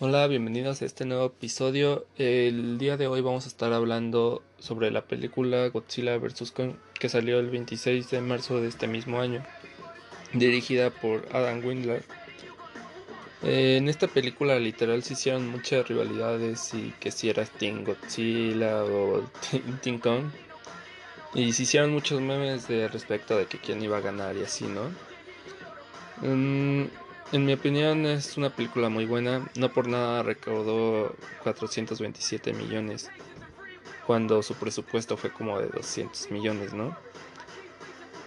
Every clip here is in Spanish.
Hola, bienvenidos a este nuevo episodio. El día de hoy vamos a estar hablando sobre la película Godzilla vs. Kong que salió el 26 de marzo de este mismo año, dirigida por Adam Windler. En esta película literal se hicieron muchas rivalidades y que si era Team Godzilla o Team Kong. Y se hicieron muchos memes de respecto de que quién iba a ganar y así, ¿no? Mm, en mi opinión es una película muy buena. No por nada recaudó 427 millones. Cuando su presupuesto fue como de 200 millones, ¿no?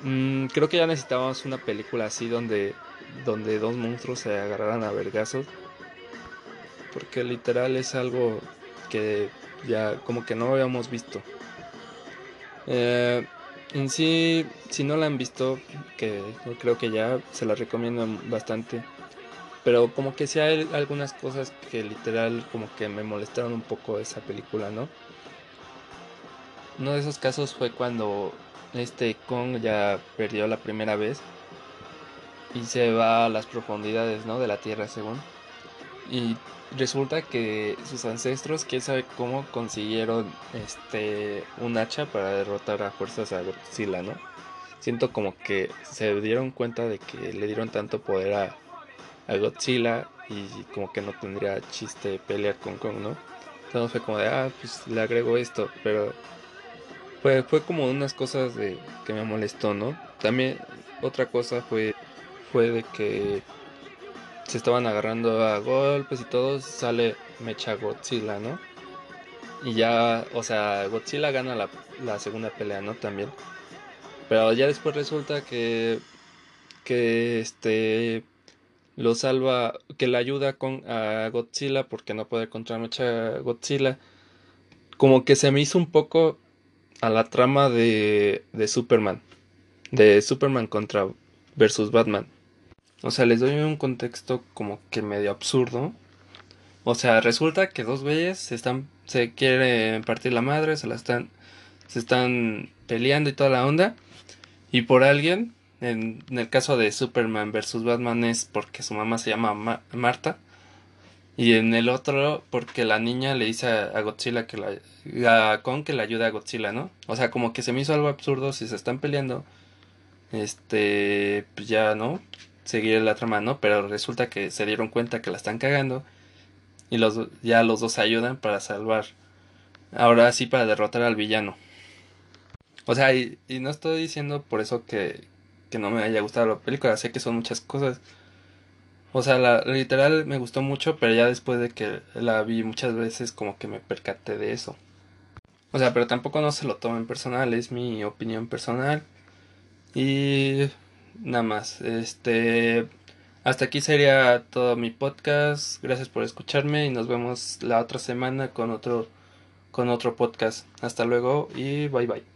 Mm, creo que ya necesitábamos una película así donde, donde dos monstruos se agarraran a vergazos. Porque literal es algo que ya como que no habíamos visto. Eh, en sí, si no la han visto, que creo que ya se la recomiendo bastante. Pero como que sí hay algunas cosas que literal como que me molestaron un poco esa película, ¿no? Uno de esos casos fue cuando este Kong ya perdió la primera vez y se va a las profundidades, ¿no? De la Tierra, según. Y resulta que sus ancestros, quién sabe cómo consiguieron este un hacha para derrotar a fuerzas a Godzilla, ¿no? Siento como que se dieron cuenta de que le dieron tanto poder a, a Godzilla y como que no tendría chiste pelear con Kong, ¿no? Entonces fue como de, ah, pues le agrego esto, pero fue, fue como unas cosas de que me molestó, ¿no? También otra cosa fue, fue de que se estaban agarrando a golpes y todo, sale Mecha Godzilla, ¿no? Y ya, o sea, Godzilla gana la, segunda pelea, ¿no? También. Pero ya después resulta que, que este, lo salva, que le ayuda con, a Godzilla porque no puede contra Mecha Godzilla. Como que se me hizo un poco a la trama de, de Superman. De Superman contra versus Batman. O sea, les doy un contexto como que medio absurdo. O sea, resulta que dos güeyes se están se quieren partir la madre, se la están se están peleando y toda la onda y por alguien en, el caso de Superman versus Batman es porque su mamá se llama Marta y en el otro porque la niña le dice a, Godzilla que la a que le ayude a Godzilla, ¿no? O sea, como que se me hizo algo absurdo si se están peleando este pues ya, ¿no? Seguir la trama, ¿no? Pero resulta que se dieron cuenta que la están cagando y los, ya los dos ayudan para salvar. Ahora sí para derrotar al villano. O sea, y, no estoy diciendo por eso que, que, no me haya gustado la película, sé que son muchas cosas. O sea, la, literal me gustó mucho, pero ya después de que la vi muchas veces como que me percaté de eso. O sea, pero tampoco no se lo tomen personal, es mi opinión personal. Y nada más. Este, hasta aquí sería todo mi podcast. Gracias por escucharme y nos vemos la otra semana con otro con otro podcast. Hasta luego y bye bye.